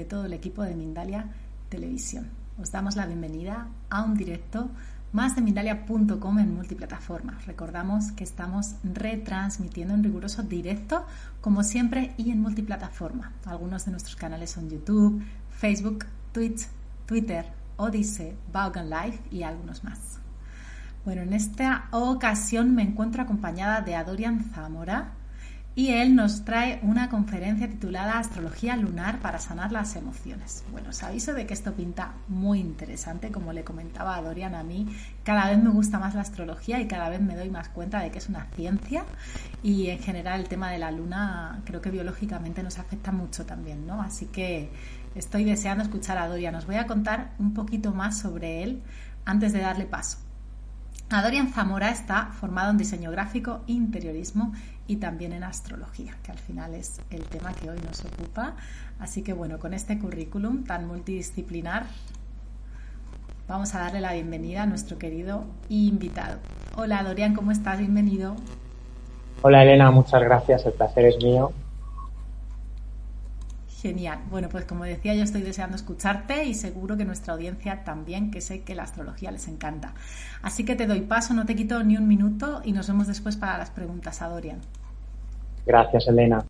De todo el equipo de Mindalia Televisión. Os damos la bienvenida a un directo más de Mindalia.com en multiplataforma. Recordamos que estamos retransmitiendo en riguroso directo, como siempre, y en multiplataforma. Algunos de nuestros canales son YouTube, Facebook, Twitch, Twitter, Odyssey, Vaughan Live y algunos más. Bueno, en esta ocasión me encuentro acompañada de Adorian Zamora, y él nos trae una conferencia titulada Astrología lunar para sanar las emociones. Bueno, os aviso de que esto pinta muy interesante, como le comentaba a Dorian a mí, cada vez me gusta más la astrología y cada vez me doy más cuenta de que es una ciencia y en general el tema de la luna creo que biológicamente nos afecta mucho también, ¿no? Así que estoy deseando escuchar a Dorian. Os voy a contar un poquito más sobre él antes de darle paso. Adorian Zamora está formado en diseño gráfico, interiorismo y también en astrología, que al final es el tema que hoy nos ocupa. Así que bueno, con este currículum tan multidisciplinar, vamos a darle la bienvenida a nuestro querido invitado. Hola Dorian, ¿cómo estás? Bienvenido. Hola Elena, muchas gracias, el placer es mío. Genial. Bueno, pues como decía, yo estoy deseando escucharte y seguro que nuestra audiencia también, que sé que la astrología les encanta. Así que te doy paso, no te quito ni un minuto y nos vemos después para las preguntas a Dorian. Gracias, Elena.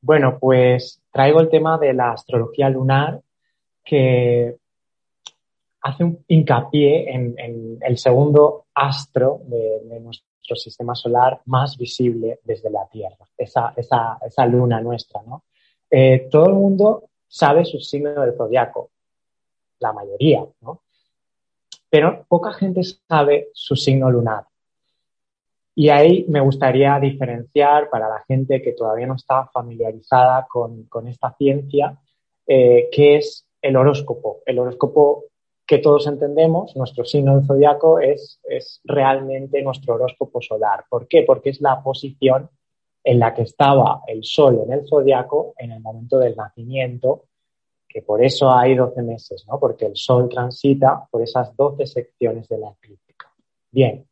Bueno, pues traigo el tema de la astrología lunar que hace un hincapié en, el segundo astro de, nuestro sistema solar más visible desde la Tierra, esa, esa, esa luna nuestra, ¿no? Eh, todo el mundo sabe su signo del zodiaco, la mayoría, ¿no? Pero poca gente sabe su signo lunar. Y ahí me gustaría diferenciar para la gente que todavía no está familiarizada con, esta ciencia, eh, qué es el horóscopo. El horóscopo que todos entendemos, nuestro signo del zodiaco es, es realmente nuestro horóscopo solar. ¿Por qué? Porque es la posición en la que estaba el Sol en el zodiaco en el momento del nacimiento, que por eso hay 12 meses, ¿no? Porque el Sol transita por esas 12 secciones de la eclíptica. Bien.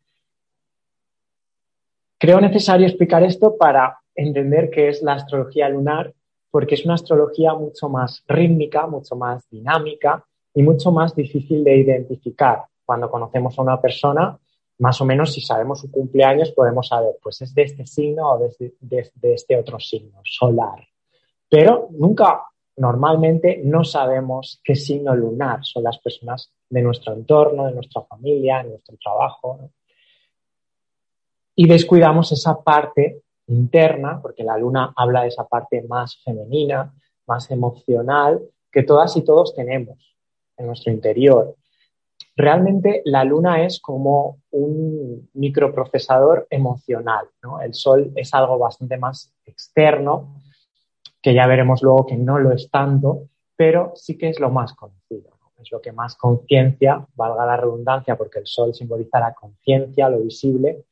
Creo necesario explicar esto para entender qué es la astrología lunar, porque es una astrología mucho más rítmica, mucho más dinámica y mucho más difícil de identificar. Cuando conocemos a una persona, más o menos si sabemos su cumpleaños podemos saber, pues es de este signo o de, este otro signo, solar. Pero nunca, normalmente no sabemos qué signo lunar son las personas de nuestro entorno, de nuestra familia, de nuestro trabajo. Y descuidamos esa parte interna, porque la luna habla de esa parte más femenina, más emocional, que todas y todos tenemos en nuestro interior realmente la luna es como un microprocesador emocional. El sol es algo bastante más externo, que ya veremos luego que no lo es tanto, pero sí que es lo más conocido. Es lo que más conciencia, valga la redundancia, porque el sol simboliza la conciencia, lo visible,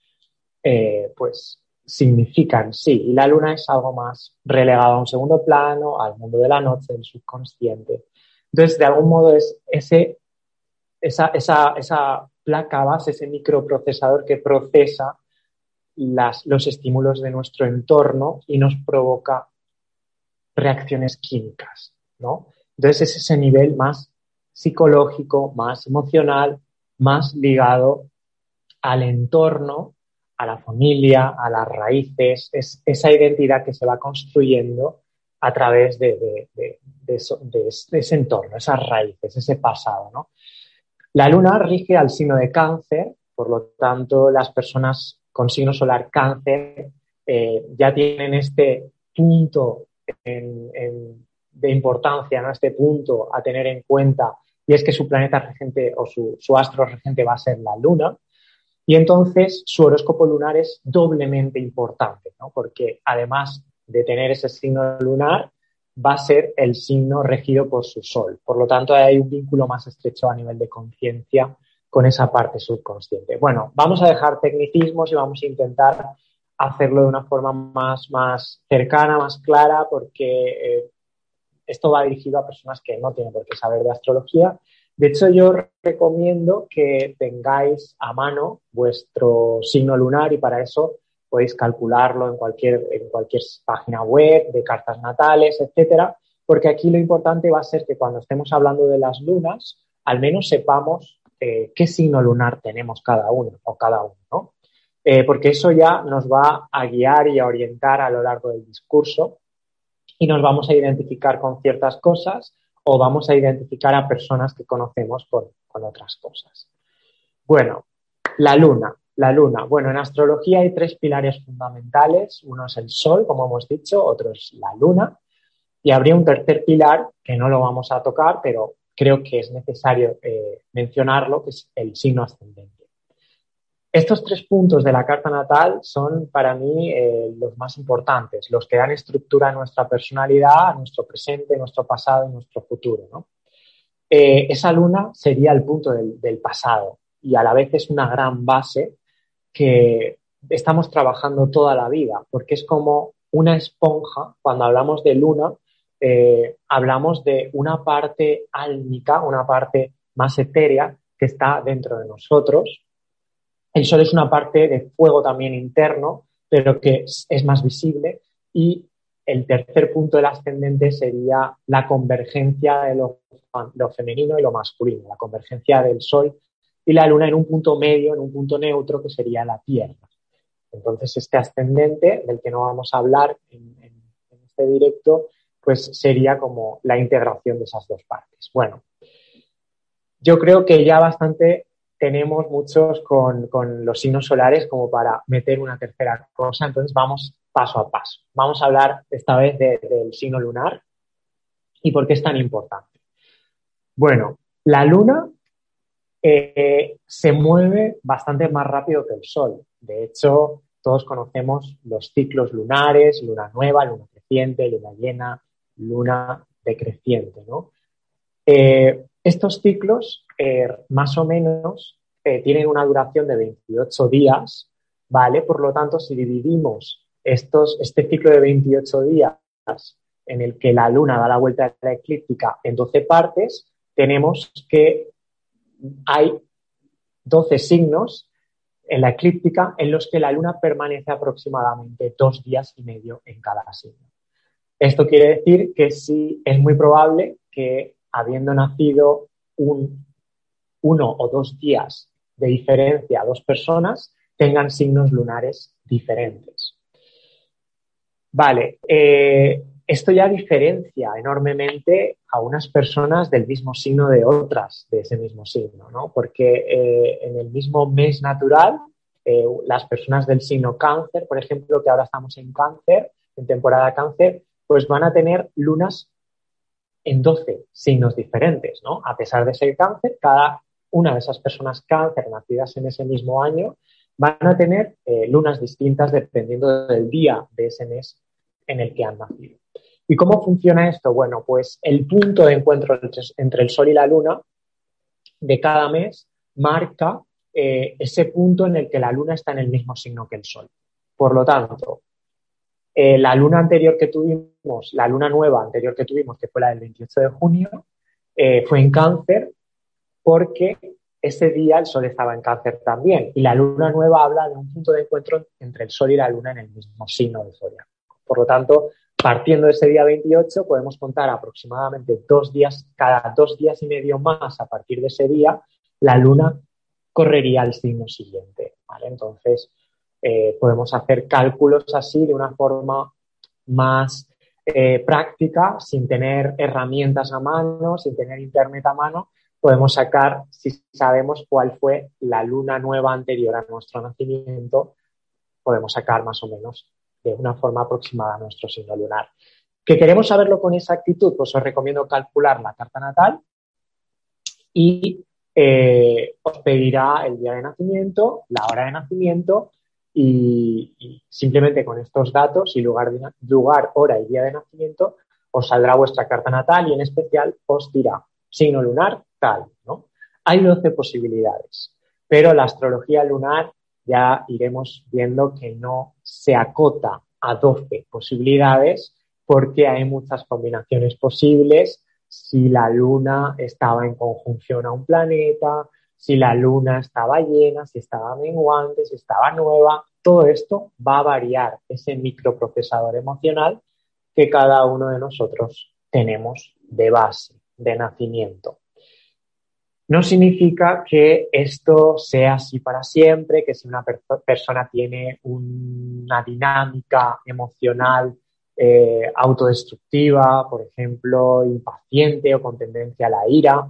eh, pues significa en sí. Y la luna es algo más relegado a un segundo plano, al mundo de la noche, del subconsciente. Entonces, de algún modo es ese esa, esa, esa placa base, ese microprocesador que procesa las, los estímulos de nuestro entorno y nos provoca reacciones químicas, ¿no? Entonces es ese nivel más psicológico, más emocional, más ligado al entorno, a la familia, a las raíces, es esa identidad que se va construyendo a través de, ese entorno, esas raíces, ese pasado, ¿no? La luna rige al signo de cáncer, por lo tanto, las personas con signo solar cáncer eh, ya tienen este punto de importancia, ¿no? este punto a tener en cuenta, y es que su planeta regente o su, su astro regente va a ser la Luna. Y entonces su horóscopo lunar es doblemente importante, ¿no? porque además de tener ese signo lunar, va a ser el signo regido por su sol. Por lo tanto, hay un vínculo más estrecho a nivel de conciencia con esa parte subconsciente. Bueno, vamos a dejar tecnicismos y vamos a intentar hacerlo de una forma más, más cercana, más clara, porque eh, esto va dirigido a personas que no tienen por qué saber de astrología. De hecho, yo recomiendo que tengáis a mano vuestro signo lunar y para eso podéis calcularlo en cualquier, en cualquier página web de cartas natales, etcétera, porque aquí lo importante va a ser que cuando estemos hablando de las lunas, al menos sepamos eh, qué signo lunar tenemos cada uno o cada uno, ¿no? Eh, porque eso ya nos va a guiar y a orientar a lo largo del discurso y nos vamos a identificar con ciertas cosas o vamos a identificar a personas que conocemos con, otras cosas. Bueno, la luna. La luna. Bueno, en astrología hay tres pilares fundamentales. Uno es el sol, como hemos dicho, otro es la luna. Y habría un tercer pilar que no lo vamos a tocar, pero creo que es necesario eh, mencionarlo, que es el signo ascendente. Estos tres puntos de la carta natal son para mí eh, los más importantes, los que dan estructura a nuestra personalidad, a nuestro presente, nuestro pasado y nuestro futuro. Eh, esa luna sería el punto del pasado y a la vez es una gran base que estamos trabajando toda la vida, porque es como una esponja, cuando hablamos de luna, eh, hablamos de una parte álmica, una parte más etérea que está dentro de nosotros. El sol es una parte de fuego también interno, pero que es, más visible. Y el tercer punto del ascendente sería la convergencia de lo, femenino y lo masculino, la convergencia del sol y la Luna en un punto medio, en un punto neutro, que sería la Tierra. Entonces, este ascendente, del que no vamos a hablar en, este directo, pues sería como la integración de esas dos partes. Bueno, yo creo que ya bastante tenemos muchos con, los signos solares como para meter una tercera cosa, entonces vamos paso a paso. Vamos a hablar esta vez del signo lunar y por qué es tan importante. Bueno, la luna eh, se mueve bastante más rápido que el Sol. De hecho, todos conocemos los ciclos lunares, luna nueva, luna creciente, luna llena, luna decreciente. ¿no? Eh, estos ciclos, eh, más o menos, tienen una duración de 28 días, ¿vale? Por lo tanto, si dividimos estos, este ciclo de 28 días en el que la luna da la vuelta a la eclíptica en 12 partes, tenemos que hay 12 signos en la eclíptica en los que la luna permanece aproximadamente dos días y medio en cada signo. Esto quiere decir que sí es muy probable que habiendo nacido un, uno o dos días de diferencia a dos personas, tengan signos lunares diferentes. Vale, eh, esto ya diferencia enormemente a unas personas del mismo signo de otras de ese mismo signo, ¿no? Porque eh, en el mismo mes natural, eh, las personas del signo cáncer, por ejemplo, que ahora estamos en cáncer, en temporada cáncer, pues van a tener lunas en 12 signos diferentes, ¿no? A pesar de ser cáncer, cada una de esas personas cáncer nacidas en ese mismo año van a tener eh, lunas distintas dependiendo del día de ese mes en el que han nacido. ¿Y cómo funciona esto? Bueno, pues el punto de encuentro entre el Sol y la Luna de cada mes marca eh, ese punto en el que la Luna está en el mismo signo que el Sol. Por lo tanto, eh, la luna anterior que tuvimos, la luna nueva anterior que tuvimos, que fue la del 28 de junio, eh, fue en cáncer porque ese día el Sol estaba en cáncer también. Y la luna nueva habla de un punto de encuentro entre el Sol y la luna en el mismo signo de zodiaco. Por lo tanto, partiendo de ese día 28, podemos contar aproximadamente dos días, cada dos días y medio más a partir de ese día, la luna correría al signo siguiente. Entonces, eh, podemos hacer cálculos así de una forma más eh, práctica, sin tener herramientas a mano, sin tener internet a mano, podemos sacar, si sabemos cuál fue la luna nueva anterior a nuestro nacimiento, podemos sacar más o menos de una forma aproximada a nuestro signo lunar. ¿Que queremos saberlo con exactitud? Pues os recomiendo calcular la carta natal y eh, os pedirá el día de nacimiento, la hora de nacimiento y, simplemente con estos datos y lugar, lugar, hora y día de nacimiento os saldrá vuestra carta natal y en especial os dirá signo lunar tal, ¿no? Hay 12 posibilidades, pero la astrología lunar ya iremos viendo que no se acota a 12 posibilidades porque hay muchas combinaciones posibles si la luna estaba en conjunción a un planeta, si la luna estaba llena, si estaba menguante, si estaba nueva, todo esto va a variar ese microprocesador emocional que cada uno de nosotros tenemos de base, de nacimiento. No significa que esto sea así para siempre, que si una persona tiene una dinámica emocional eh, autodestructiva, por ejemplo, impaciente o con tendencia a la ira,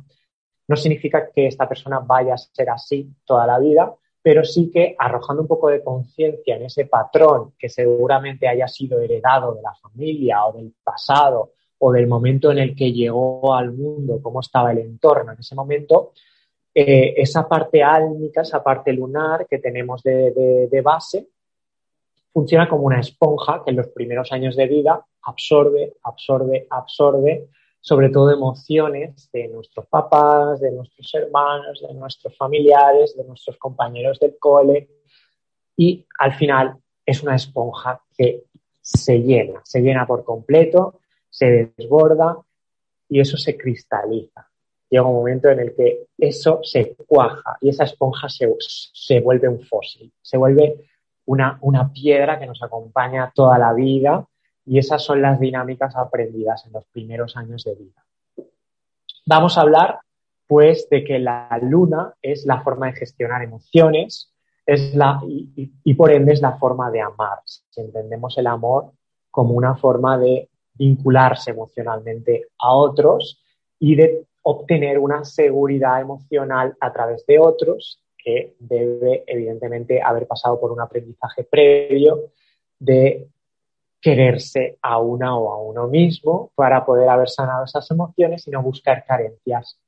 no significa que esta persona vaya a ser así toda la vida, pero sí que arrojando un poco de conciencia en ese patrón que seguramente haya sido heredado de la familia o del pasado o del momento en el que llegó al mundo, cómo estaba el entorno en ese momento, eh, esa parte álmica, esa parte lunar que tenemos de, base, funciona como una esponja que en los primeros años de vida absorbe, absorbe, absorbe, sobre todo emociones de nuestros papás, de nuestros hermanos, de nuestros familiares, de nuestros compañeros del cole, y al final es una esponja que se llena, se llena por completo se desborda y eso se cristaliza. Llega un momento en el que eso se cuaja y esa esponja se, vuelve un fósil, se vuelve una, una piedra que nos acompaña toda la vida y esas son las dinámicas aprendidas en los primeros años de vida. Vamos a hablar pues de que la luna es la forma de gestionar emociones es la, y, y, por ende es la forma de amar. Si entendemos el amor como una forma de vincularse emocionalmente a otros y de obtener una seguridad emocional a través de otros que debe evidentemente haber pasado por un aprendizaje previo de quererse a una o a uno mismo para poder haber sanado esas emociones y no buscar carencias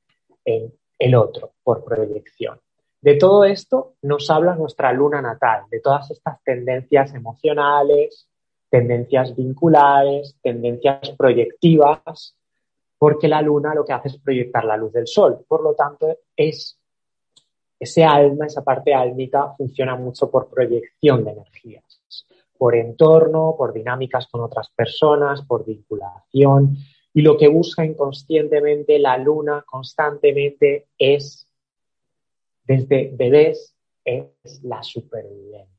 en el otro por proyección. De todo esto nos habla nuestra luna natal, de todas estas tendencias emocionales, tendencias vinculares, tendencias proyectivas, porque la luna lo que hace es proyectar la luz del sol. Por lo tanto, es ese alma, esa parte álmica, funciona mucho por proyección de energías, por entorno, por dinámicas con otras personas, por vinculación. Y lo que busca inconscientemente la luna constantemente es, desde bebés, es la supervivencia.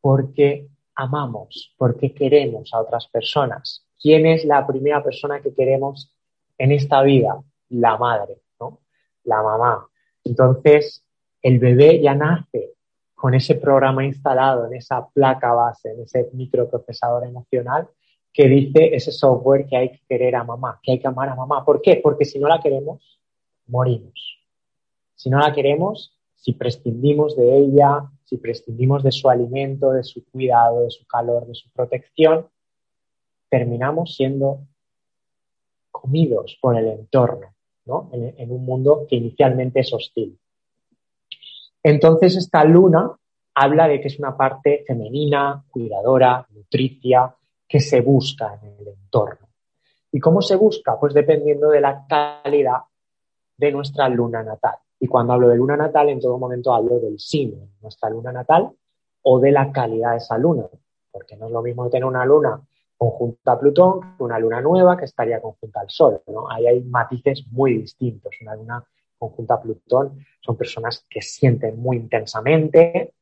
Porque amamos, porque queremos a otras personas. ¿Quién es la primera persona que queremos en esta vida? La madre, ¿no? La mamá. Entonces, el bebé ya nace con ese programa instalado en esa placa base, en ese microprocesador emocional que dice ese software que hay que querer a mamá, que hay que amar a mamá. ¿Por qué? Porque si no la queremos, morimos. Si no la queremos, si prescindimos de ella, si prescindimos de su alimento, de su cuidado, de su calor, de su protección, terminamos siendo comidos por el entorno, ¿no? en, en un mundo que inicialmente es hostil. Entonces, esta luna habla de que es una parte femenina, cuidadora, nutricia, que se busca en el entorno. ¿Y cómo se busca? Pues dependiendo de la calidad de nuestra luna natal. Y cuando hablo de luna natal, en todo momento hablo del signo de nuestra luna natal o de la calidad de esa luna, porque no es lo mismo tener una luna conjunta a Plutón que una luna nueva que estaría conjunta al Sol. ¿no? Ahí hay matices muy distintos. Una luna conjunta Plutón son personas que sienten muy intensamente,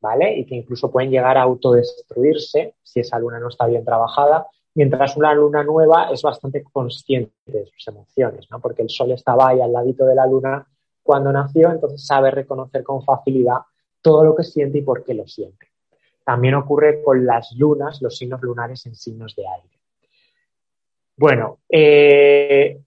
¿vale? Y que incluso pueden llegar a autodestruirse si esa luna no está bien trabajada, mientras una luna nueva es bastante consciente de sus emociones, ¿no? Porque el Sol estaba ahí al ladito de la luna cuando nació, entonces sabe reconocer con facilidad todo lo que siente y por qué lo siente. También ocurre con las lunas, los signos lunares en signos de aire. Bueno, eh,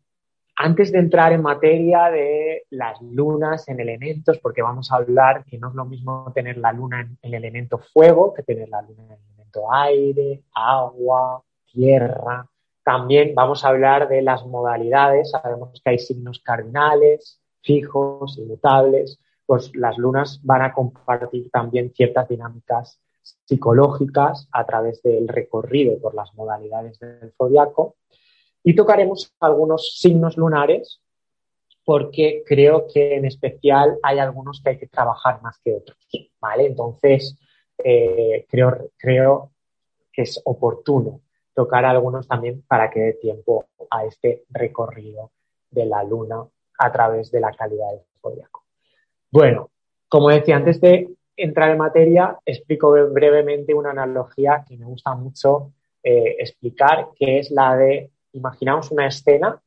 antes de entrar en materia de las lunas en elementos, porque vamos a hablar que no es lo mismo tener la luna en el elemento fuego que tener la luna en el elemento aire, agua, tierra. También vamos a hablar de las modalidades. Sabemos que hay signos cardinales, fijos, inmutables. Pues las lunas van a compartir también ciertas dinámicas psicológicas a través del recorrido por las modalidades del zodiaco. Y tocaremos algunos signos lunares porque creo que en especial hay algunos que hay que trabajar más que otros, ¿vale? Entonces, eh, creo, creo que es oportuno tocar algunos también para que dé tiempo a este recorrido de la luna a través de la calidad del zodiaco. Bueno, como decía, antes de entrar en materia, explico brevemente una analogía que me gusta mucho eh, explicar, que es la de, imaginamos una escena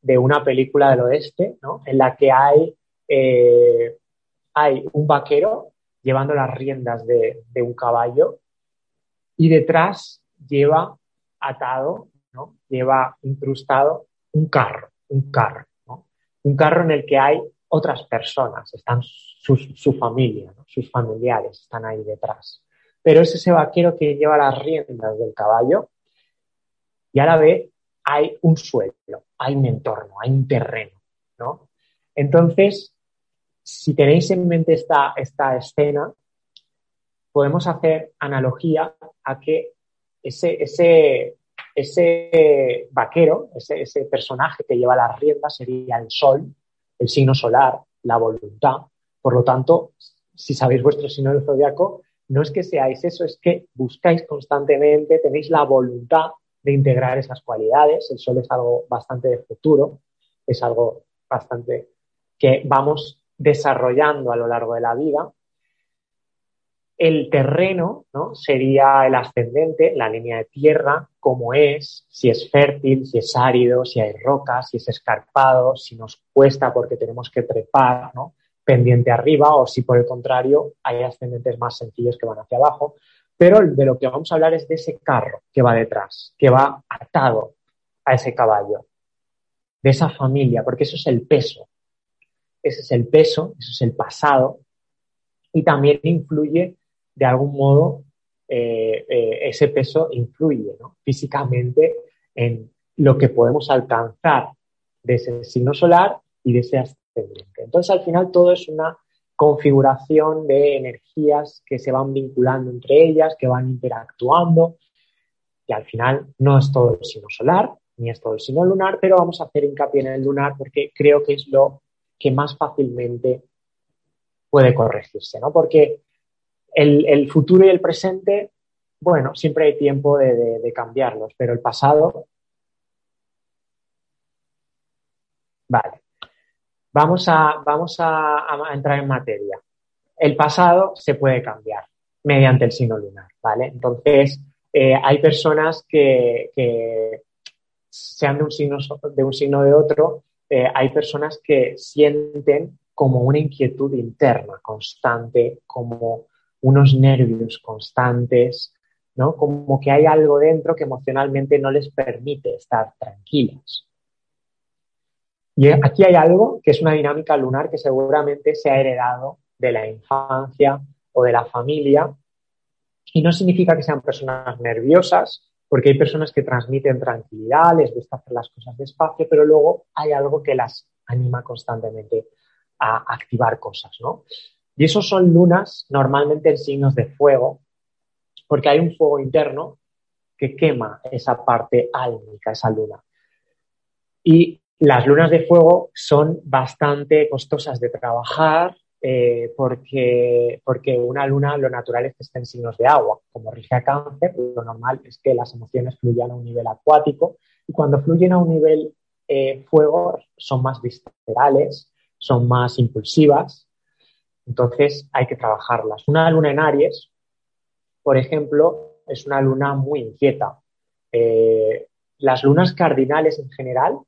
de una película del oeste, ¿no? En la que hay, eh, hay un vaquero llevando las riendas de, un caballo y detrás lleva atado, ¿no? Lleva incrustado un carro, un carro. Un carro en el que hay otras personas, están su familia, sus familiares están ahí detrás. Pero es ese vaquero que lleva las riendas del caballo y a la vez hay un suelo, hay un entorno, hay un terreno, ¿no? Entonces, si tenéis en mente esta, esta escena, podemos hacer analogía a que ese, ese, ese vaquero, ese, ese personaje que lleva las riendas sería el sol, el signo solar, la voluntad. Por lo tanto, si sabéis vuestro signo del zodiaco, no es que seáis eso, es que buscáis constantemente, tenéis la voluntad de integrar esas cualidades. El sol es algo bastante de futuro, es algo bastante que vamos desarrollando a lo largo de la vida. El terreno ¿no? sería el ascendente, la línea de tierra, cómo es, si es fértil, si es árido, si hay rocas, si es escarpado, si nos cuesta porque tenemos que trepar, ¿no? pendiente arriba o si por el contrario hay ascendentes más sencillos que van hacia abajo. Pero de lo que vamos a hablar es de ese carro que va detrás, que va atado a ese caballo, de esa familia, porque eso es el peso. Ese es el peso, eso es el pasado y también influye de algún modo, eh, eh, ese peso influye físicamente en lo que podemos alcanzar de ese signo solar y de ese ascendente. Entonces, al final, todo es una configuración de energías que se van vinculando entre ellas, que van interactuando, y al final no es todo el signo solar, ni es todo el signo lunar, pero vamos a hacer hincapié en el lunar porque creo que es lo que más fácilmente puede corregirse, ¿no? Porque el, futuro y el presente, bueno, siempre hay tiempo de cambiarlos, pero el pasado, vale. Vamos a, vamos a, entrar en materia. El pasado se puede cambiar mediante el signo lunar, ¿vale? Entonces, eh, hay personas que, sean de un signo de, un signo de otro, eh, hay personas que sienten como una inquietud interna constante, como unos nervios constantes, ¿no? Como que hay algo dentro que emocionalmente no les permite estar tranquilas. Y aquí hay algo que es una dinámica lunar que seguramente se ha heredado de la infancia o de la familia. Y no significa que sean personas nerviosas, porque hay personas que transmiten tranquilidad, les gusta hacer las cosas despacio, pero luego hay algo que las anima constantemente a activar cosas, ¿no? Y esos son lunas normalmente en signos de fuego, porque hay un fuego interno que quema esa parte álmica, esa luna. Y las lunas de fuego son bastante costosas de trabajar eh, porque, porque una luna lo natural es que esté en signos de agua. Como rige a cáncer, lo normal es que las emociones fluyan a un nivel acuático y cuando fluyen a un nivel eh, fuego son más viscerales, son más impulsivas. Entonces hay que trabajarlas. Una luna en Aries, por ejemplo, es una luna muy inquieta. Eh, las lunas cardinales en general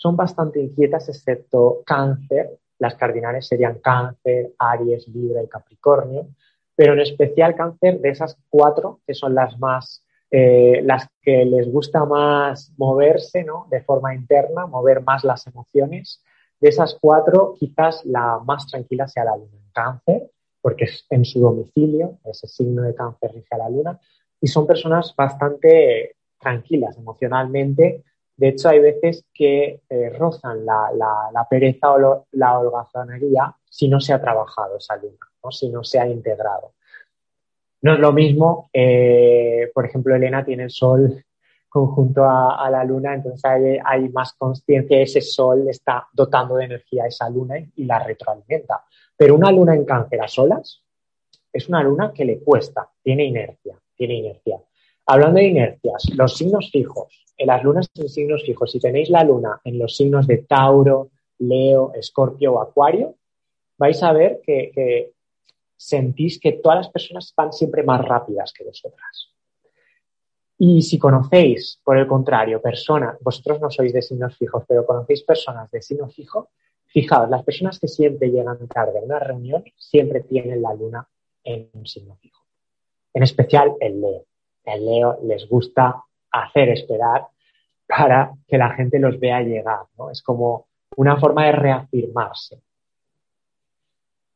son bastante inquietas, excepto cáncer. Las cardinales serían cáncer, Aries, Libra y Capricornio. Pero en especial cáncer, de esas cuatro, que son las más, eh, las que les gusta más moverse, ¿no? De forma interna, mover más las emociones. De esas cuatro, quizás la más tranquila sea la luna en cáncer, porque es en su domicilio, ese signo de cáncer rige a la luna, y son personas bastante tranquilas emocionalmente. De hecho, hay veces que eh, rozan la, pereza o la holgazanería si no se ha trabajado esa luna, si no se ha integrado. No es lo mismo, eh, por ejemplo, Elena tiene el sol conjunto a, la luna, entonces hay, más conciencia, ese sol está dotando de energía a esa luna y, la retroalimenta. Pero una luna en cáncer a solas es una luna que le cuesta, tiene inercia, tiene inercia. Hablando de inercias, los signos fijos, las lunas en signos fijos, si tenéis la luna en los signos de Tauro, Leo, Escorpio o Acuario, vais a ver que sentís que todas las personas van siempre más rápidas que vosotras. Y si conocéis, por el contrario, personas, vosotros no sois de signos fijos, pero conocéis personas de signo fijo, fijaos, las personas que siempre llegan tarde a una reunión siempre tienen la luna en un signo fijo. En especial el Leo. El Leo les gusta hacer esperar para que la gente los vea llegar, ¿no? Es como una forma de reafirmarse.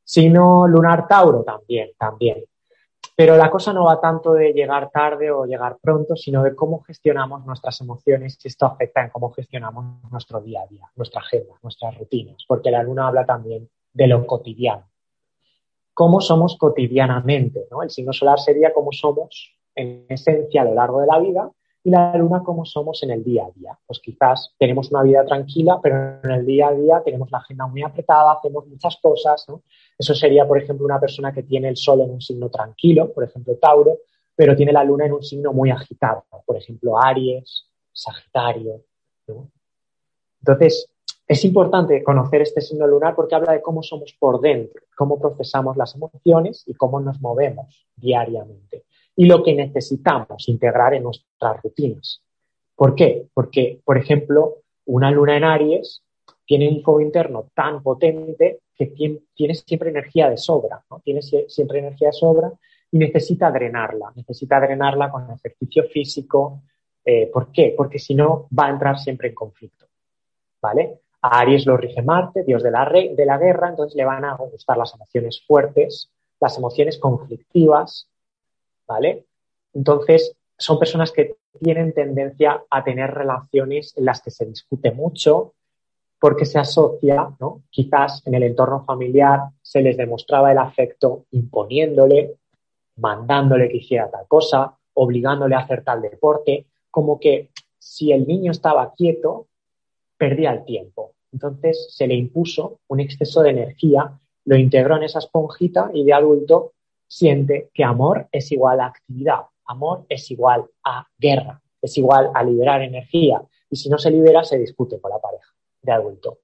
Signo lunar Tauro también, también. Pero la cosa no va tanto de llegar tarde o llegar pronto, sino de cómo gestionamos nuestras emociones y esto afecta en cómo gestionamos nuestro día a día, nuestra agenda, nuestras rutinas, porque la luna habla también de lo cotidiano. Cómo somos cotidianamente, ¿no? El signo solar sería cómo somos en esencia a lo largo de la vida y la luna cómo somos en el día a día. Pues quizás tenemos una vida tranquila, pero en el día a día tenemos la agenda muy apretada, hacemos muchas cosas, ¿no? Eso sería, por ejemplo, una persona que tiene el sol en un signo tranquilo, por ejemplo, Tauro, pero tiene la luna en un signo muy agitado, por ejemplo, Aries, Sagitario. Entonces, es importante conocer este signo lunar porque habla de cómo somos por dentro, cómo procesamos las emociones y cómo nos movemos diariamente. Y lo que necesitamos integrar en nuestras rutinas. ¿Por qué? Porque, por ejemplo, una luna en Aries tiene un fuego interno tan potente que tiene, siempre energía de sobra, ¿no? Tiene siempre energía de sobra y necesita drenarla, necesita drenarla con ejercicio físico. Eh, ¿Por qué? Porque si no va a entrar siempre en conflicto, ¿vale? A Aries lo rige Marte, dios de la, de la guerra, entonces le van a gustar las emociones fuertes, las emociones conflictivas, ¿vale? Entonces, son personas que tienen tendencia a tener relaciones en las que se discute mucho, porque se asocia, ¿no? Quizás en el entorno familiar se les demostraba el afecto imponiéndole, mandándole que hiciera tal cosa, obligándole a hacer tal deporte, como que si el niño estaba quieto, perdía el tiempo. Entonces se le impuso un exceso de energía, lo integró en esa esponjita y de adulto siente que amor es igual a actividad, amor es igual a guerra, es igual a liberar energía y si no se libera se discute con la pareja de adulto.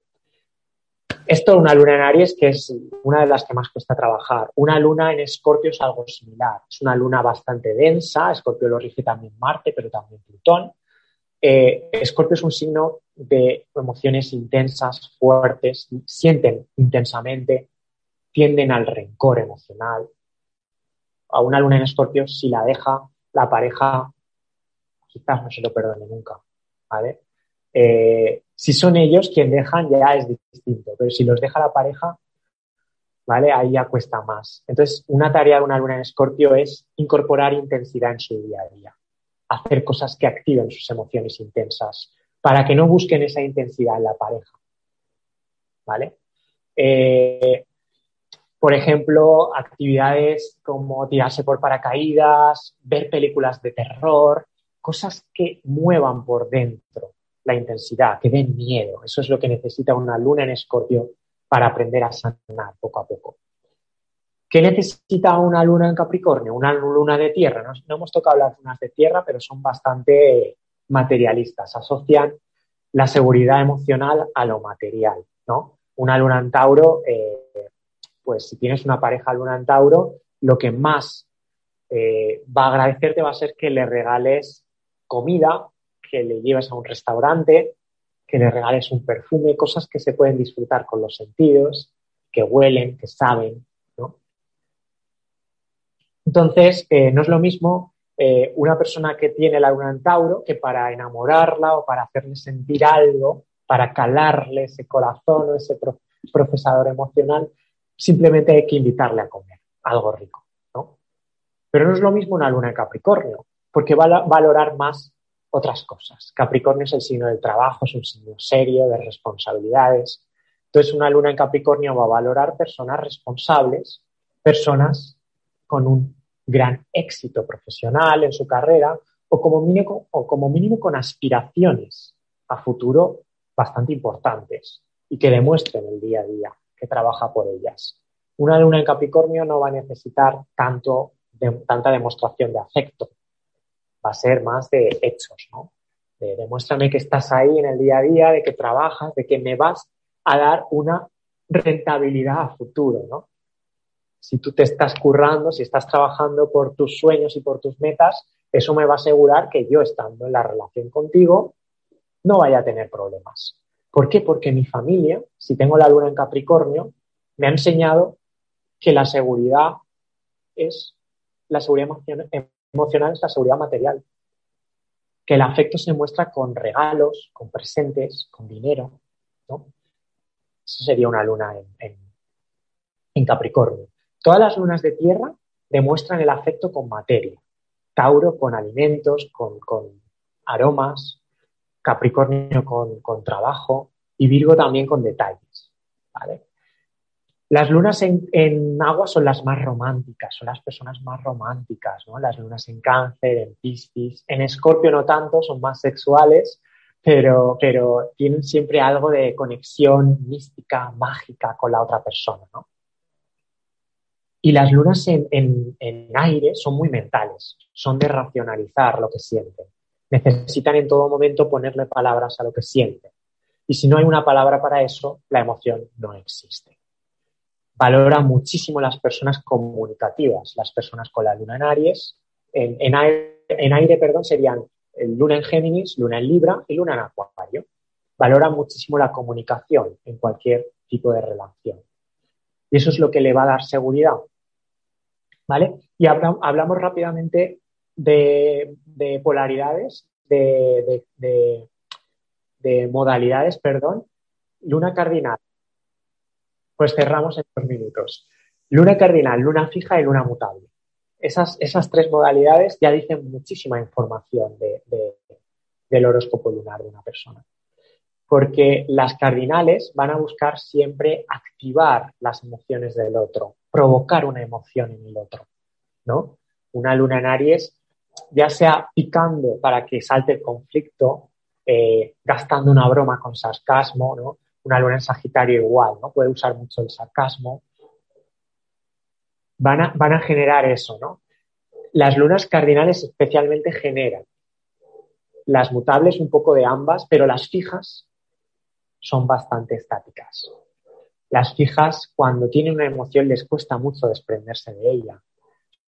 Esto, una luna en Aries, que es una de las que más cuesta trabajar. Una luna en Escorpio es algo similar. Es una luna bastante densa. Escorpio lo rige también Marte, pero también Plutón. Eh, Escorpio es un signo de emociones intensas, fuertes, sienten intensamente, tienden al rencor emocional. A una luna en Escorpio, si la deja la pareja, quizás no se lo perdone nunca. ¿vale? Eh, si son ellos quien dejan, ya es distinto, pero si los deja la pareja, ¿vale? Ahí ya cuesta más. Entonces, una tarea de una luna en escorpio es incorporar intensidad en su día a día, hacer cosas que activen sus emociones intensas, para que no busquen esa intensidad en la pareja, ¿vale? Eh, por ejemplo, actividades como tirarse por paracaídas, ver películas de terror, cosas que muevan por dentro, la intensidad, que den miedo. Eso es lo que necesita una luna en escorpio para aprender a sanar poco a poco. ¿Qué necesita una luna en Capricornio? Una luna de tierra. No, hemos tocado las lunas de tierra, pero son bastante materialistas. Asocian la seguridad emocional a lo material, ¿no? Una luna en Tauro, eh, pues si tienes una pareja luna en Tauro, lo que más eh, va a agradecerte va a ser que le regales comida que le lleves a un restaurante, que le regales un perfume, cosas que se pueden disfrutar con los sentidos, que huelen, que saben, ¿no? Entonces, eh, no es lo mismo eh, una persona que tiene la luna en Tauro que para enamorarla o para hacerle sentir algo, para calarle ese corazón o ese procesador emocional, simplemente hay que invitarle a comer algo rico, ¿no? Pero no es lo mismo una luna en Capricornio. porque va a valorar más otras cosas. Capricornio es el signo del trabajo, es un signo serio, de responsabilidades. Entonces, una luna en Capricornio va a valorar personas responsables, personas con un gran éxito profesional en su carrera o como mínimo, o como mínimo con aspiraciones a futuro bastante importantes y que demuestren el día a día que trabaja por ellas. Una luna en Capricornio no va a necesitar tanto tanta demostración de afecto, va a ser más de hechos, ¿no? De, demuéstrame que estás ahí en el día a día, de que trabajas, de que me vas a dar una rentabilidad a futuro, ¿no? Si tú te estás currando, si estás trabajando por tus sueños y por tus metas, eso me va a asegurar que yo estando en la relación contigo no vaya a tener problemas. ¿Por qué? Porque mi familia, si tengo la luna en Capricornio, me ha enseñado que la seguridad es la seguridad emocional es la seguridad material. Que el afecto se muestra con regalos, con presentes, con dinero. ¿no? Eso sería una luna en, Capricornio. Todas las lunas de tierra demuestran el afecto con materia. Tauro con alimentos, con, aromas, Capricornio con, con, trabajo y Virgo también con detalles. ¿vale? Las lunas en, agua son las más románticas, son las personas más románticas, ¿no? Las lunas en cáncer, en piscis, en escorpio no tanto, son más sexuales, pero, pero tienen siempre algo de conexión mística, mágica con la otra persona, ¿no? Y las lunas en, en, aire son muy mentales, son de racionalizar lo que sienten. Necesitan en todo momento ponerle palabras a lo que sienten. Y si no hay una palabra para eso, la emoción no existe valora muchísimo las personas comunicativas, las personas con la luna en Aries. En, aire, perdón, serían luna en Géminis, luna en Libra y luna en Acuario. Valora muchísimo la comunicación en cualquier tipo de relación. Y eso es lo que le va a dar seguridad. ¿Vale? Y hablamos rápidamente de, polaridades, de, de modalidades, perdón. Luna cardinal, pues cerramos en dos minutos. Luna cardinal, luna fija y luna mutable. Esas, esas tres modalidades ya dicen muchísima información del horóscopo lunar de una persona. Porque las cardinales van a buscar siempre activar las emociones del otro, provocar una emoción en el otro. ¿no? Una luna en Aries, ya sea picando para que salte el conflicto, eh, gastando una broma con sarcasmo, ¿no? una luna en Sagitario igual, ¿no? Puede usar mucho el sarcasmo. Van a, van a generar eso, ¿no? Las lunas cardinales especialmente generan. Las mutables un poco de ambas, pero las fijas son bastante estáticas. Las fijas, cuando tienen una emoción, les cuesta mucho desprenderse de ella.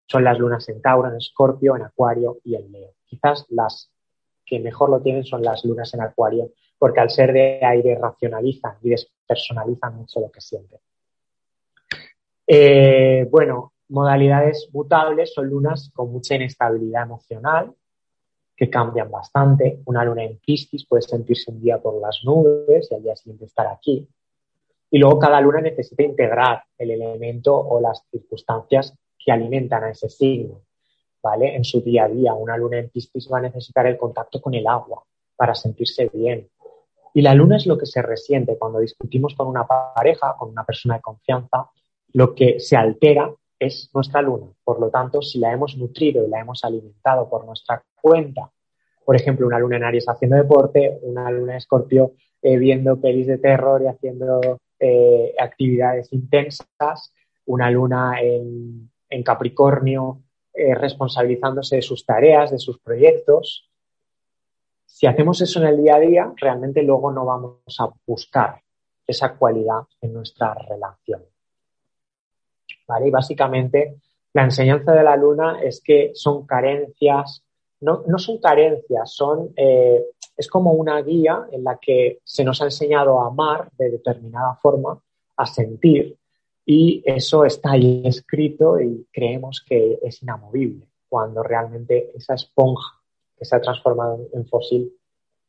Son las lunas en Tauro, en Escorpio, en Acuario y en Leo. Quizás las que mejor lo tienen son las lunas en Acuario porque al ser de aire racionalizan y despersonalizan mucho lo que sienten. Eh, bueno, modalidades mutables son lunas con mucha inestabilidad emocional, que cambian bastante. Una luna en Piscis puede sentirse un día por las nubes y al día siguiente estar aquí. Y luego cada luna necesita integrar el elemento o las circunstancias que alimentan a ese signo. ¿vale? En su día a día, una luna en Piscis va a necesitar el contacto con el agua para sentirse bien, y la luna es lo que se resiente cuando discutimos con una pareja, con una persona de confianza, lo que se altera es nuestra luna. Por lo tanto, si la hemos nutrido y la hemos alimentado por nuestra cuenta, por ejemplo, una luna en Aries haciendo deporte, una luna en Escorpio eh, viendo pelis de terror y haciendo eh, actividades intensas, una luna en, Capricornio eh, responsabilizándose de sus tareas, de sus proyectos, si hacemos eso en el día a día, realmente luego no vamos a buscar esa cualidad en nuestra relación. ¿Vale? Y básicamente la enseñanza de la luna es que son carencias, no, son carencias, son, eh, es como una guía en la que se nos ha enseñado a amar de determinada forma, a sentir, y eso está ahí escrito y creemos que es inamovible, cuando realmente esa esponja que se ha transformado en fósil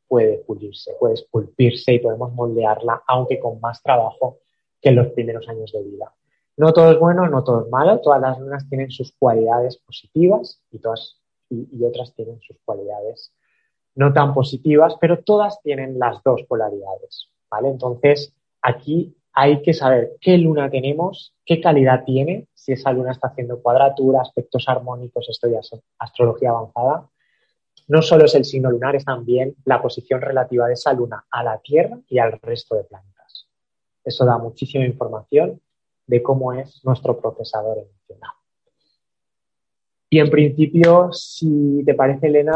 puede pulirse, puede esculpirse y podemos moldearla, aunque con más trabajo que en los primeros años de vida. No todo es bueno, no todo es malo, todas las lunas tienen sus cualidades positivas y todas y, otras tienen sus cualidades no tan positivas, pero todas tienen las dos polaridades, ¿vale? Entonces, aquí hay que saber qué luna tenemos, qué calidad tiene, si esa luna está haciendo cuadratura, aspectos armónicos, esto ya es astrología avanzada. No solo es el signo lunar, es también la posición relativa de esa luna a la Tierra y al resto de planetas. Eso da muchísima información de cómo es nuestro procesador emocional. Y en principio, si te parece, Elena,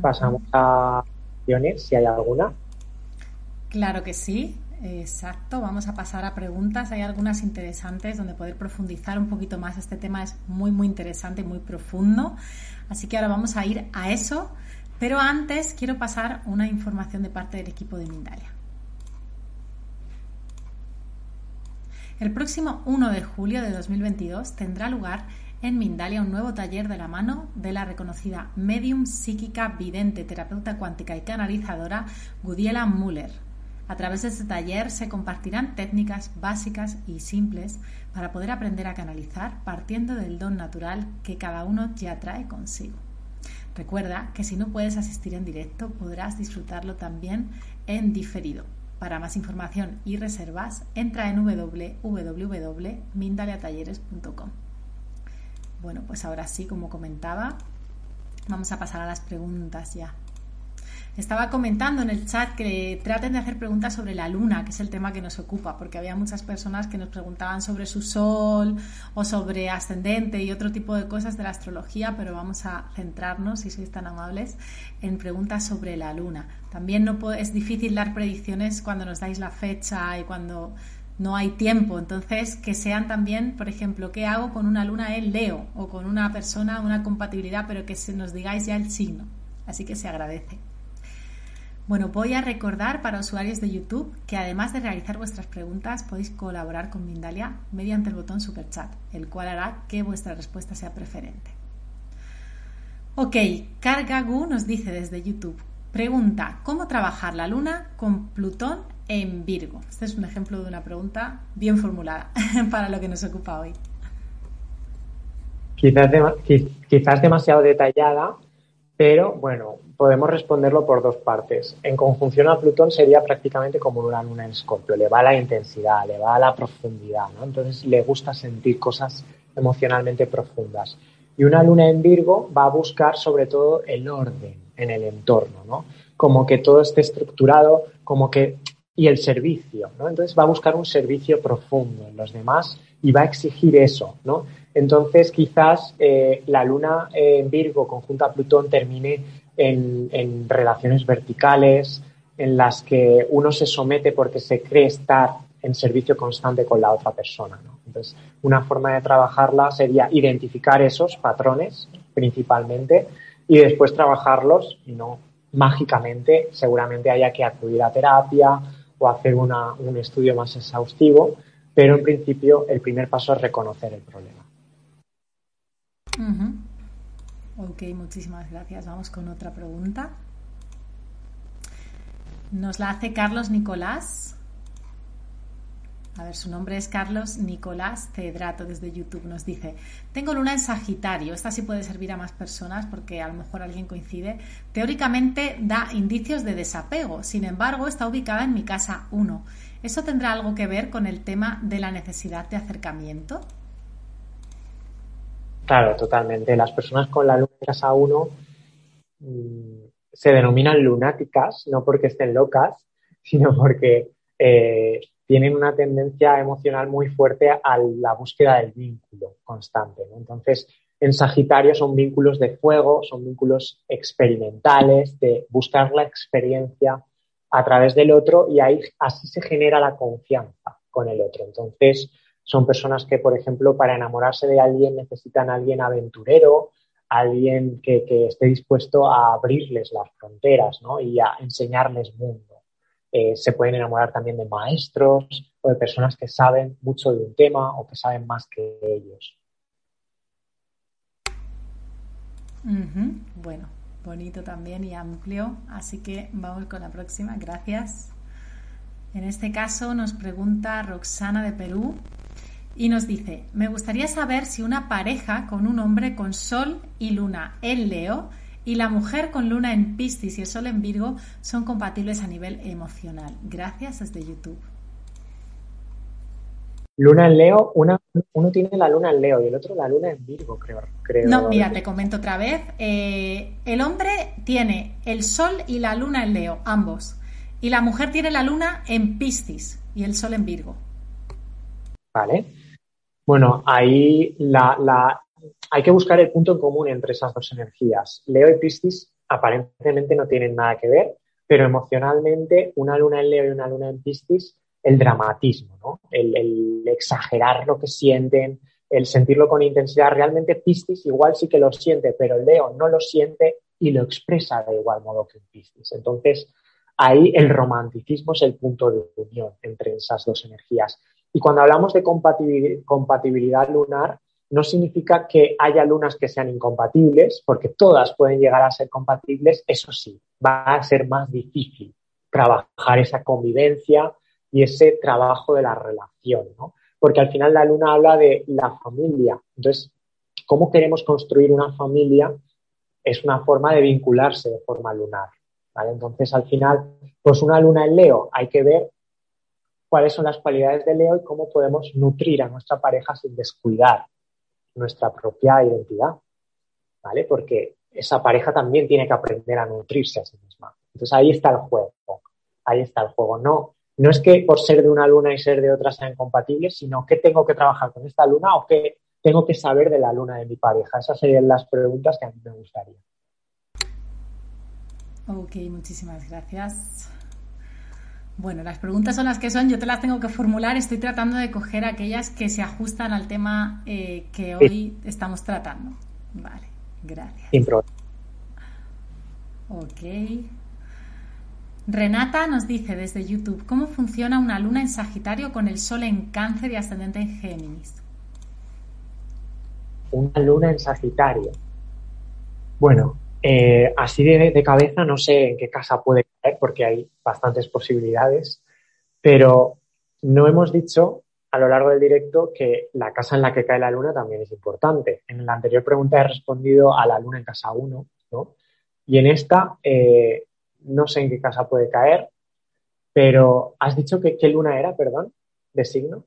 pasamos a acciones, si hay alguna. Claro que sí. Exacto, vamos a pasar a preguntas. Hay algunas interesantes donde poder profundizar un poquito más. Este tema es muy, muy interesante muy profundo. Así que ahora vamos a ir a eso. Pero antes quiero pasar una información de parte del equipo de Mindalia. El próximo 1 de julio de 2022 tendrá lugar en Mindalia un nuevo taller de la mano de la reconocida medium psíquica, vidente, terapeuta cuántica y canalizadora Gudiela Muller. A través de este taller se compartirán técnicas básicas y simples para poder aprender a canalizar partiendo del don natural que cada uno ya trae consigo. Recuerda que si no puedes asistir en directo podrás disfrutarlo también en diferido para más información y reservas, entra en www.mindaliatalleres.com. Bueno, pues ahora sí, como comentaba, vamos a pasar a las preguntas ya. Estaba comentando en el chat que traten de hacer preguntas sobre la luna, que es el tema que nos ocupa, porque había muchas personas que nos preguntaban sobre su sol o sobre ascendente y otro tipo de cosas de la astrología, pero vamos a centrarnos, si sois tan amables, en preguntas sobre la luna. También no es difícil dar predicciones cuando nos dais la fecha y cuando no hay tiempo. Entonces, que sean también, por ejemplo, ¿qué hago con una luna en Leo o con una persona, una compatibilidad, pero que se nos digáis ya el signo? Así que se agradece. Bueno, voy a recordar para usuarios de YouTube que además de realizar vuestras preguntas podéis colaborar con Mindalia mediante el botón Super Chat, el cual hará que vuestra respuesta sea preferente. Ok, Cargagu nos dice desde YouTube, pregunta, ¿cómo trabajar la luna con Plutón en Virgo? Este es un ejemplo de una pregunta bien formulada para lo que nos ocupa hoy. Quizás, demasiado detallada, pero bueno, podemos responderlo por dos partes. En conjunción a Plutón sería prácticamente como una luna en Escorpio, le va a la intensidad, le va a la profundidad, ¿no? Entonces le gusta sentir cosas emocionalmente profundas. Y una luna en Virgo va a buscar sobre todo el orden en el entorno, ¿no? Como que todo esté estructurado, como que y el servicio, ¿no? Entonces va a buscar un servicio profundo en los demás y va a exigir eso, ¿no? Entonces quizás eh, la luna en Virgo conjunta a Plutón termine en, relaciones verticales, en las que uno se somete porque se cree estar en servicio constante con la otra persona. Entonces, una forma de trabajarla sería identificar esos patrones principalmente y después trabajarlos y no mágicamente, seguramente haya que acudir a terapia o hacer un estudio más exhaustivo, pero en principio el primer paso es reconocer el problema. Ok, muchísimas gracias. Vamos con otra pregunta. Nos la hace Carlos Nicolás. A ver, su nombre es Carlos Nicolás Cedrato desde YouTube. Nos dice, tengo luna en Sagitario. Esta sí puede servir a más personas porque a lo mejor alguien coincide. Teóricamente da indicios de desapego. Sin embargo, está ubicada en mi casa 1. ¿Eso tendrá algo que ver con el tema de la necesidad de acercamiento? Claro, totalmente. Las personas con la luna en casa 1 mm, se denominan lunáticas, no porque estén locas, sino porque eh, tienen una tendencia emocional muy fuerte a la búsqueda del vínculo constante. Entonces, en Sagitario son vínculos de fuego, son vínculos experimentales, de buscar la experiencia a través del otro y ahí así se genera la confianza con el otro. Entonces, son personas que, por ejemplo, para enamorarse de alguien necesitan a alguien aventurero, alguien que, esté dispuesto a abrirles las fronteras y a enseñarles mundo. Eh, se pueden enamorar también de maestros o de personas que saben mucho de un tema o que saben más que ellos. Bueno, bonito también y amplio. Así que vamos con la próxima. Gracias. En este caso nos pregunta Roxana de Perú Y nos dice, me gustaría saber si una pareja con un hombre con sol y luna en Leo y la mujer con luna en Piscis y el sol en Virgo son compatibles a nivel emocional. Gracias desde YouTube. Luna en Leo, una, uno tiene la luna en Leo y el otro la luna en Virgo, creo. creo. No, mira, te comento otra vez. Eh, el hombre tiene el sol y la luna en Leo, ambos. Y la mujer tiene la luna en Piscis y el sol en Virgo. Vale. Bueno, ahí hay que buscar el punto en común entre esas dos energías. Leo y Piscis aparentemente no tienen nada que ver, pero emocionalmente una luna en Leo y una luna en Piscis el dramatismo, ¿no? el, exagerar lo que sienten, el sentirlo con intensidad. Realmente Piscis igual sí que lo siente, pero Leo no lo siente y lo expresa de igual modo que Piscis. Entonces, ahí el romanticismo es el punto de unión entre esas dos energías. Y cuando hablamos de compatibilidad lunar, no significa que haya lunas que sean incompatibles, porque todas pueden llegar a ser compatibles, eso sí, va a ser más difícil trabajar esa convivencia, y ese trabajo de la relación, ¿no? Porque al final la luna habla de la familia. Entonces, cómo queremos construir una familia es una forma de vincularse de forma lunar. ¿vale? Entonces, al final, pues una luna en Leo, hay que ver cuáles son las cualidades de Leo y cómo podemos nutrir a nuestra pareja sin descuidar nuestra propia identidad. ¿Vale? Porque esa pareja también tiene que aprender a nutrirse a sí misma. Entonces ahí está el juego. Ahí está el juego. No, no es que por ser de una luna y ser de otra sean compatibles, sino que tengo que trabajar con esta luna o que tengo que saber de la luna de mi pareja. Esas serían las preguntas que a mí me gustaría. Ok, muchísimas gracias. Bueno, las preguntas son las que son, yo te las tengo que formular, estoy tratando de coger aquellas que se ajustan al tema eh, que hoy estamos tratando. Vale, gracias. Sin problema. Ok. Renata nos dice desde YouTube, ¿cómo funciona una luna en Sagitario con el Sol en Cáncer y ascendente en Géminis? Una luna en Sagitario. Bueno, eh, así de, cabeza no sé en qué casa puede caer porque hay bastantes posibilidades, pero no hemos dicho a lo largo del directo que la casa en la que cae la luna también es importante. En la anterior pregunta he respondido a la luna en casa 1, ¿no? Y en esta eh, no sé en qué casa puede caer, pero has dicho que qué luna era, perdón, de signo.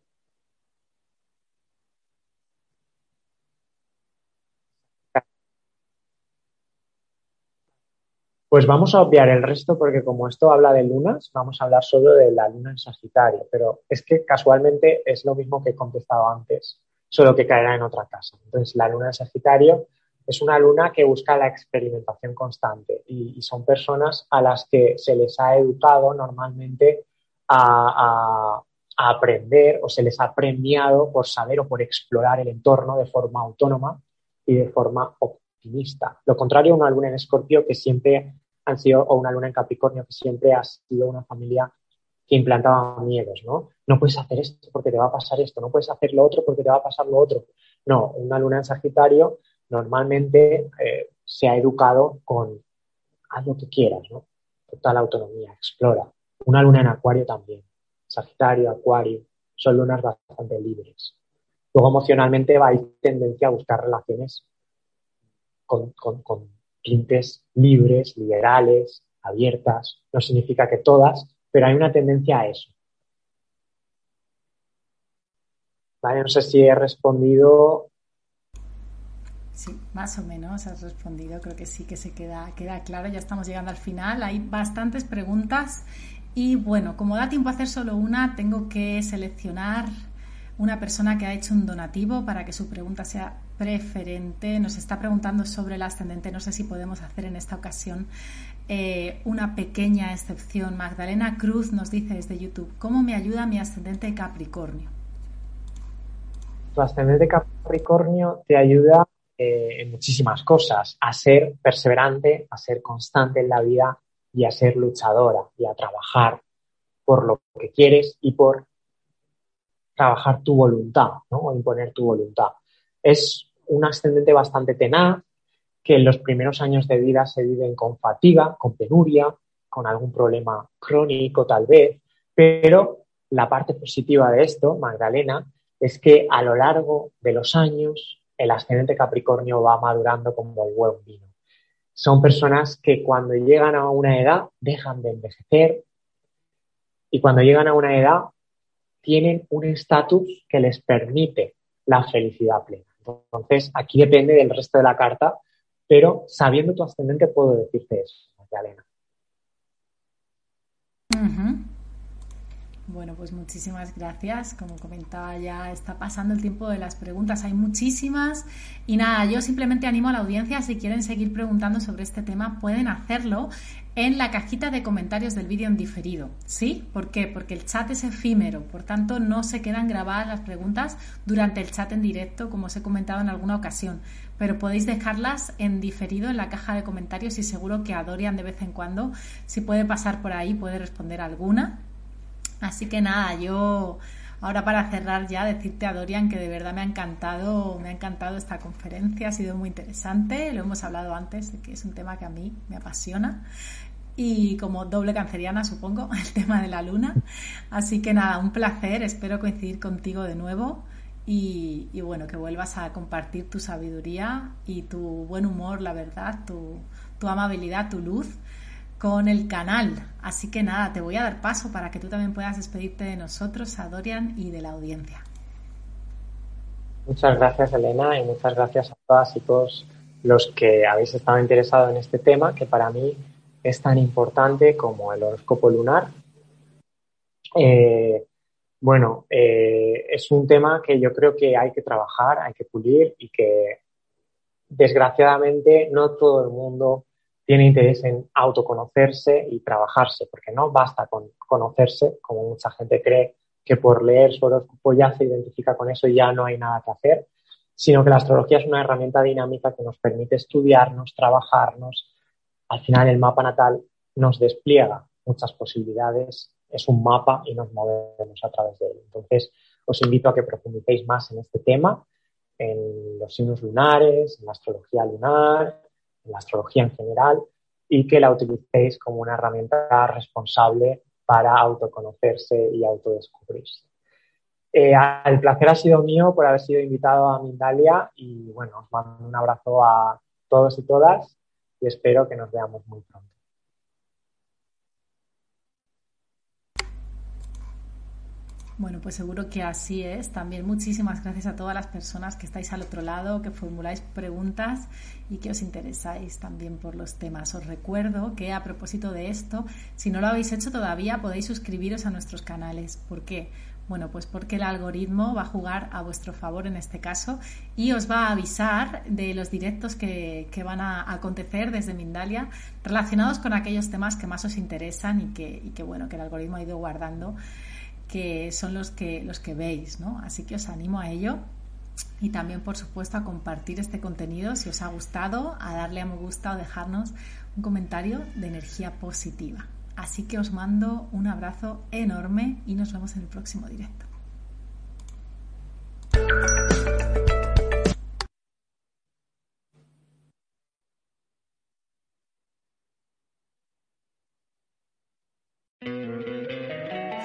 Pues vamos a obviar el resto porque como esto habla de lunas, vamos a hablar solo de la luna en Sagitario, pero es que casualmente es lo mismo que he contestado antes, solo que caerá en otra casa. Entonces, la luna en Sagitario es una luna que busca la experimentación constante y, son personas a las que se les ha educado normalmente a, aprender o se les ha premiado por saber o por explorar el entorno de forma autónoma y de forma optimista. Lo contrario, una luna en Escorpio que siempre han sido, o una luna en Capricornio que siempre ha sido una familia que implantaba miedos, ¿no? No puedes hacer esto porque te va a pasar esto, no puedes hacer lo otro porque te va a pasar lo otro. No, una luna en Sagitario normalmente eh, se ha educado con haz lo que quieras, ¿no? Total autonomía, explora. Una luna en Acuario también. Sagitario, Acuario, son lunas bastante libres. Luego emocionalmente va a ir tendencia a buscar relaciones con, tintes libres, liberales, abiertas. No significa que todas, pero hay una tendencia a eso. Vale, no sé si he respondido Sí, más o menos has respondido. Creo que sí que se queda, queda claro. Ya estamos llegando al final. Hay bastantes preguntas. Y bueno, como da tiempo a hacer solo una, tengo que seleccionar una persona que ha hecho un donativo para que su pregunta sea preferente. Nos está preguntando sobre el ascendente. No sé si podemos hacer en esta ocasión eh, una pequeña excepción. Magdalena Cruz nos dice desde YouTube, ¿cómo me ayuda mi ascendente Capricornio? Tu ascendente Capricornio te ayuda eh, en muchísimas cosas, a ser perseverante, a ser constante en la vida y a ser luchadora y a trabajar por lo que quieres y por trabajar tu voluntad, ¿no? O imponer tu voluntad. Es un ascendente bastante tenaz, que en los primeros años de vida se viven con fatiga, con penuria, con algún problema crónico tal vez, pero la parte positiva de esto, Magdalena, es que a lo largo de los años el ascendente Capricornio va madurando como el buen vino. Son personas que cuando llegan a una edad dejan de envejecer y cuando llegan a una edad tienen un estatus que les permite la felicidad plena. Entonces, aquí depende del resto de la carta, pero sabiendo tu ascendente puedo decirte eso, Magdalena. Bueno, pues muchísimas gracias. Como comentaba ya, está pasando el tiempo de las preguntas. Hay muchísimas. Y nada, yo simplemente animo a la audiencia, si quieren seguir preguntando sobre este tema, pueden hacerlo en la cajita de comentarios del vídeo en diferido. ¿Sí? ¿Por qué? Porque el chat es efímero, por tanto no se quedan grabadas las preguntas durante el chat en directo, como os he comentado en alguna ocasión. Pero podéis dejarlas en diferido en la caja de comentarios y seguro que a de vez en cuando, si puede pasar por ahí, puede responder alguna Así que nada, yo ahora para cerrar ya decirte a Dorian que de verdad me ha encantado, me ha encantado esta conferencia, ha sido muy interesante, lo hemos hablado antes, que es un tema que a mí me apasiona y como doble canceriana supongo, el tema de la luna. Así que nada, un placer, espero coincidir contigo de nuevo y, bueno, que vuelvas a compartir tu sabiduría y tu buen humor, la verdad, tu, tu amabilidad, tu luz con el canal. Así que nada, te voy a dar paso para que tú también puedas despedirte de nosotros, a Dorian y de la audiencia. Muchas gracias, Elena, y muchas gracias a todas y todos los que habéis estado interesados en este tema, que para mí es tan importante como el horóscopo lunar. Eh, bueno, eh, es un tema que yo creo que hay que trabajar, hay que pulir y que desgraciadamente no todo el mundo tiene interés en autoconocerse y trabajarse, porque no basta con conocerse, como mucha gente cree que por leer su horóscopo ya se identifica con eso y ya no hay nada que hacer, sino que la astrología es una herramienta dinámica que nos permite estudiarnos, trabajarnos. Al final el mapa natal nos despliega muchas posibilidades, es un mapa y nos movemos a través de él. Entonces, os invito a que profundicéis más en este tema, en los signos lunares, en la astrología lunar, la astrología en general y que la utilicéis como una herramienta responsable para autoconocerse y autodescubrirse. Eh, el placer ha sido mío por haber sido invitado a Mindalia y bueno, os mando un abrazo a todos y todas y espero que nos veamos muy pronto. Bueno, pues seguro que así es. También muchísimas gracias a todas las personas que estáis al otro lado, que formuláis preguntas y que os interesáis también por los temas. Os recuerdo que a propósito de esto, si no lo habéis hecho todavía, podéis suscribiros a nuestros canales. ¿Por qué? Bueno, pues porque el algoritmo va a jugar a vuestro favor en este caso y os va a avisar de los directos que, van a acontecer desde Mindalia relacionados con aquellos temas que más os interesan y que, y que bueno, que el algoritmo ha ido guardando que son los que, los que veis, ¿no? Así que os animo a ello y también, por supuesto, a compartir este contenido si os ha gustado, a darle a me gusta o dejarnos un comentario de energía positiva. Así que os mando un abrazo enorme y nos vemos en el próximo directo.